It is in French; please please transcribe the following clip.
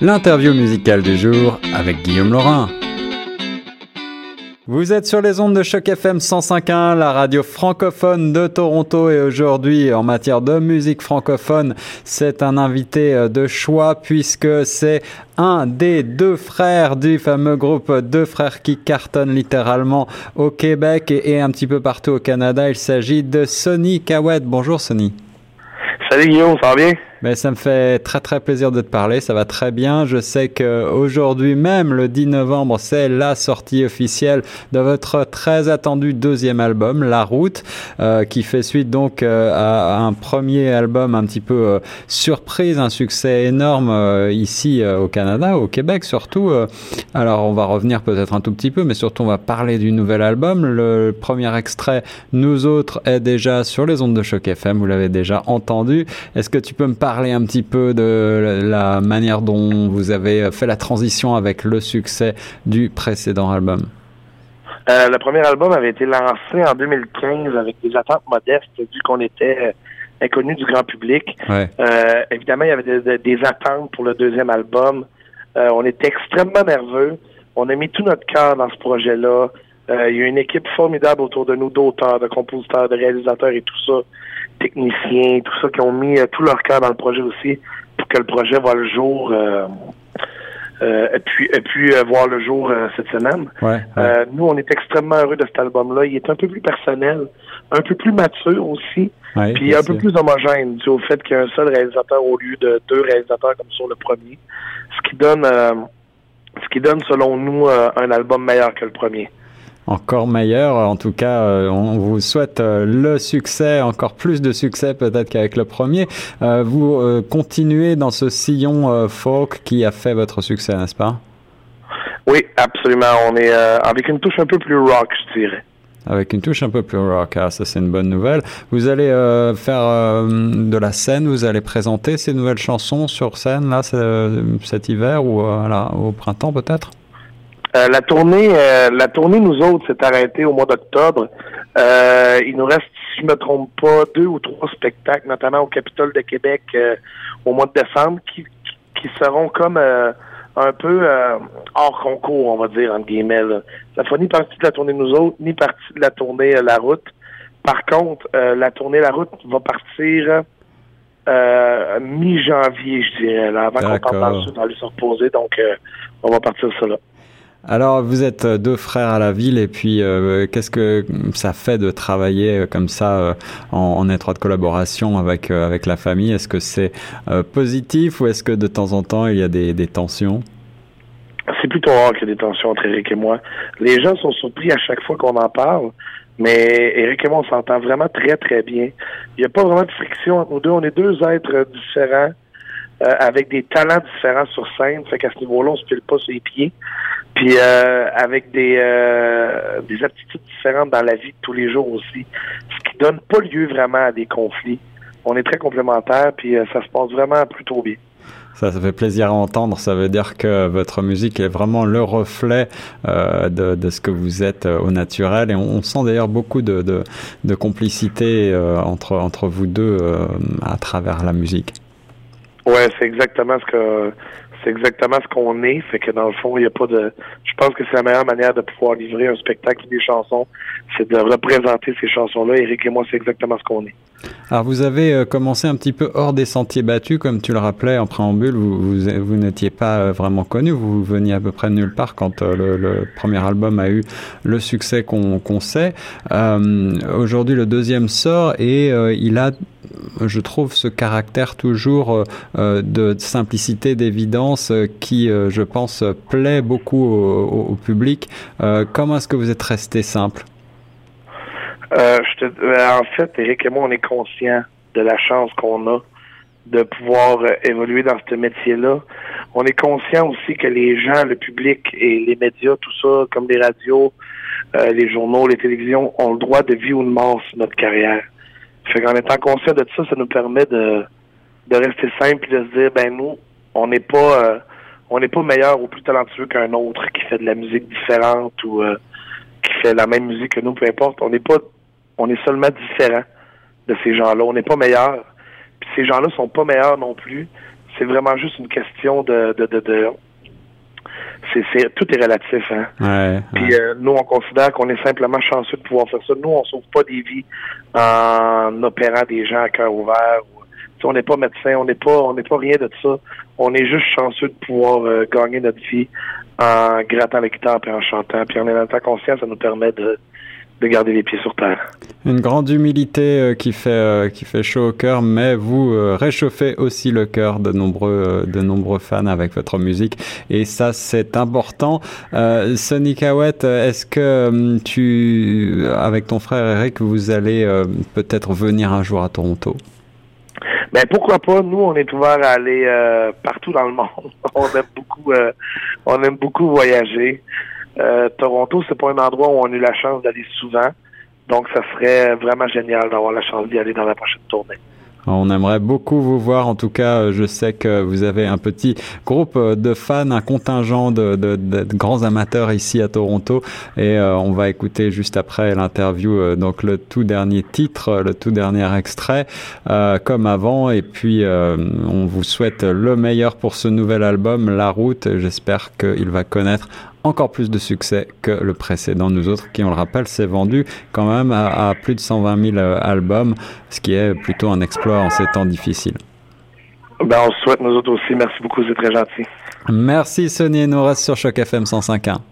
L'interview musicale du jour avec Guillaume Laurin. Vous êtes sur les ondes de Choc FM 105.1, la radio francophone de Toronto et aujourd'hui en matière de musique francophone, c'est un invité euh, de choix puisque c'est un des deux frères du fameux groupe Deux frères qui cartonnent littéralement au Québec et un petit peu partout au Canada. Il s'agit de Sonny Cowett. Bonjour Sonny. Salut Guillaume, ça va bien? Mais ça me fait très très plaisir de te parler, ça va très bien. Je sais que aujourd'hui même, le 10 novembre, c'est la sortie officielle de votre très attendu deuxième album, La Route, euh, qui fait suite donc euh, à, un premier album un petit peu euh, surprise, un succès énorme ici au Canada, au Québec surtout. alors on va revenir peut-être un tout petit peu, mais surtout on va parler du nouvel album. Le premier extrait, Nous autres, est déjà sur les ondes de choc FM, vous l'avez déjà entendu. Est-ce que tu peux me parler parler un petit peu de la manière dont vous avez fait la transition avec le succès du précédent album? Euh, le premier album avait été lancé en 2015 avec des attentes modestes vu qu'on était inconnu du grand public. Euh, évidemment, il y avait des, attentes pour le deuxième album. Euh, on était extrêmement nerveux. On a mis tout notre cœur dans ce projet-là. Il y a une équipe formidable autour de nous, d'auteurs, de compositeurs, de réalisateurs et tout ça techniciens, tout ça, qui ont mis euh, tout leur cœur dans le projet aussi pour que le projet voit le jour. Euh, euh, et puis, et puis voir le jour cette semaine. nous, on est extrêmement heureux de cet album-là. Il est un peu plus personnel, un peu plus mature aussi, puis un peu plus homogène dû au fait qu'il y a un seul réalisateur au lieu de deux réalisateurs comme sur le premier, ce qui donne, ce qui donne selon nous un album meilleur que le premier encore meilleur. En tout cas, euh, on vous souhaite euh, le succès, encore plus de succès peut-être qu'avec le premier. Euh, vous continuez dans ce sillon folk qui a fait votre succès, n'est-ce pas? Oui, absolument. On est avec une touche un peu plus rock, je dirais. Avec une touche un peu plus rock, ah, ça c'est une bonne nouvelle. Vous allez faire de la scène, vous allez présenter ces nouvelles chansons sur scène là cet hiver ou au printemps peut-être? Euh, la tournée, euh, la tournée, nous autres, s'est arrêtée au mois d'octobre. Euh, il nous reste, si je me trompe pas, deux ou trois spectacles, notamment au Capitole de Québec au mois de décembre, qui, qui seront comme un peu hors concours, on va dire, entre guillemets. Là. Ça fera ni partie de la tournée nous autres, ni partie de la tournée La Route. Par contre, la tournée La Route va partir mi-janvier, je dirais, là, avant qu'on parte dans le se reposer. Donc, on va partir ça là. Alors, vous êtes euh, deux frères à la ville, et puis euh, qu'est-ce que ça fait de travailler euh, comme ça en, étroite collaboration avec avec la famille? Est-ce que c'est positif ou est-ce que de temps en temps il y a des, des tensions? C'est plutôt rare qu'il y ait des tensions entre Eric et moi. Les gens sont surpris à chaque fois qu'on en parle, mais Eric et moi on s'entend vraiment très très bien. Il n'y a pas vraiment de friction entre nous deux. On est deux êtres différents. avec des talents différents sur scène, fait qu'à ce niveau-là, on se pile pas sur les pieds. Puis euh, avec des, euh, des aptitudes différentes dans la vie de tous les jours aussi, ce qui donne pas lieu vraiment à des conflits. On est très complémentaires, puis euh, ça se passe vraiment plutôt bien. Ça, ça fait plaisir à entendre. Ça veut dire que votre musique est vraiment le reflet euh, de, de, ce que vous êtes au naturel. Et on, sent d'ailleurs beaucoup de, de, de complicité entre, entre vous deux à travers la musique. Ouais, c'est exactement ce que c'est exactement ce qu'on est. Fait que dans le fond, il n'y a pas de. Je pense que c'est la meilleure manière de pouvoir livrer un spectacle des chansons, c'est de représenter ces chansons-là. Eric et moi, c'est exactement ce qu'on est. Alors vous avez euh, commencé un petit peu hors des sentiers battus, comme tu le rappelais en préambule, vous, n'étiez pas euh, vraiment connu, vous veniez à peu près nulle part quand euh, le, premier album a eu le succès qu'on sait. Aujourd'hui le deuxième sort et il a, je trouve, ce caractère toujours de simplicité, d'évidence qui, je pense, plaît beaucoup au public. comment est-ce que vous êtes resté simple? Euh, euh, en fait, Eric et moi, on est conscients de la chance qu'on a de pouvoir euh, évoluer dans ce métier-là. On est conscient aussi que les gens, le public et les médias, tout ça, comme les radios, les journaux, les télévisions, ont le droit de vie ou de mort notre carrière. Fait qu'en étant conscient de ça, ça nous permet de, de rester simple et de se dire, ben nous, on n'est pas on n'est pas meilleur ou plus talentueux qu'un autre qui fait de la musique différente ou qui fait la même musique que nous, peu importe. On n'est pas on est seulement différent de ces gens-là. On n'est pas meilleurs. Puis ces gens-là sont pas meilleurs non plus. c'est vraiment juste une question de, de, de, c'est, tout est relatif. Hein? Puis euh, nous, on considère qu'on est simplement chanceux de pouvoir faire ça. Nous, on sauve pas des vies en opérant des gens à cœur ouvert. on n'est pas médecin, on n'est pas, on n'est pas rien de ça. On est juste chanceux de pouvoir euh, gagner notre vie en grattant les guitare et en chantant. Puis en étant conscient, ça nous permet de, de garder les pieds sur terre. Une grande humilité euh, qui fait euh, qui fait chaud au cœur, mais vous euh, réchauffez aussi le cœur de nombreux de nombreux fans avec votre musique et ça c'est important. Sonny Cowett, est-ce que tu avec ton frère Eric vous allez peut-être venir un jour à Toronto? Ben pourquoi pas? Nous, on est ouvert à aller partout dans le monde. on aime beaucoup, on aime beaucoup voyager. Euh, Toronto, c'est pas un endroit où on a eu la chance d'aller souvent. Donc, ça serait vraiment génial d'avoir la chance d'y aller dans la prochaine tournée. On aimerait beaucoup vous voir. En tout cas, je sais que vous avez un petit groupe de fans, un contingent de, grands amateurs ici à Toronto. Et euh, on va écouter juste après l'interview euh, donc le tout dernier titre, le tout dernier extrait, euh, comme avant. Et puis, on vous souhaite le meilleur pour ce nouvel album, La Route. J'espère qu'il va connaître encore plus de succès que le précédent. Nous autres, qui on le rappelle, s'est vendu quand même à, plus de 120 000 euh, albums, ce qui est plutôt un exploit en ces temps difficiles. Ben, on souhaite nous autres aussi. Merci beaucoup, c'est très gentil. Merci Sonny, nous reste sur Choc FM 105.1.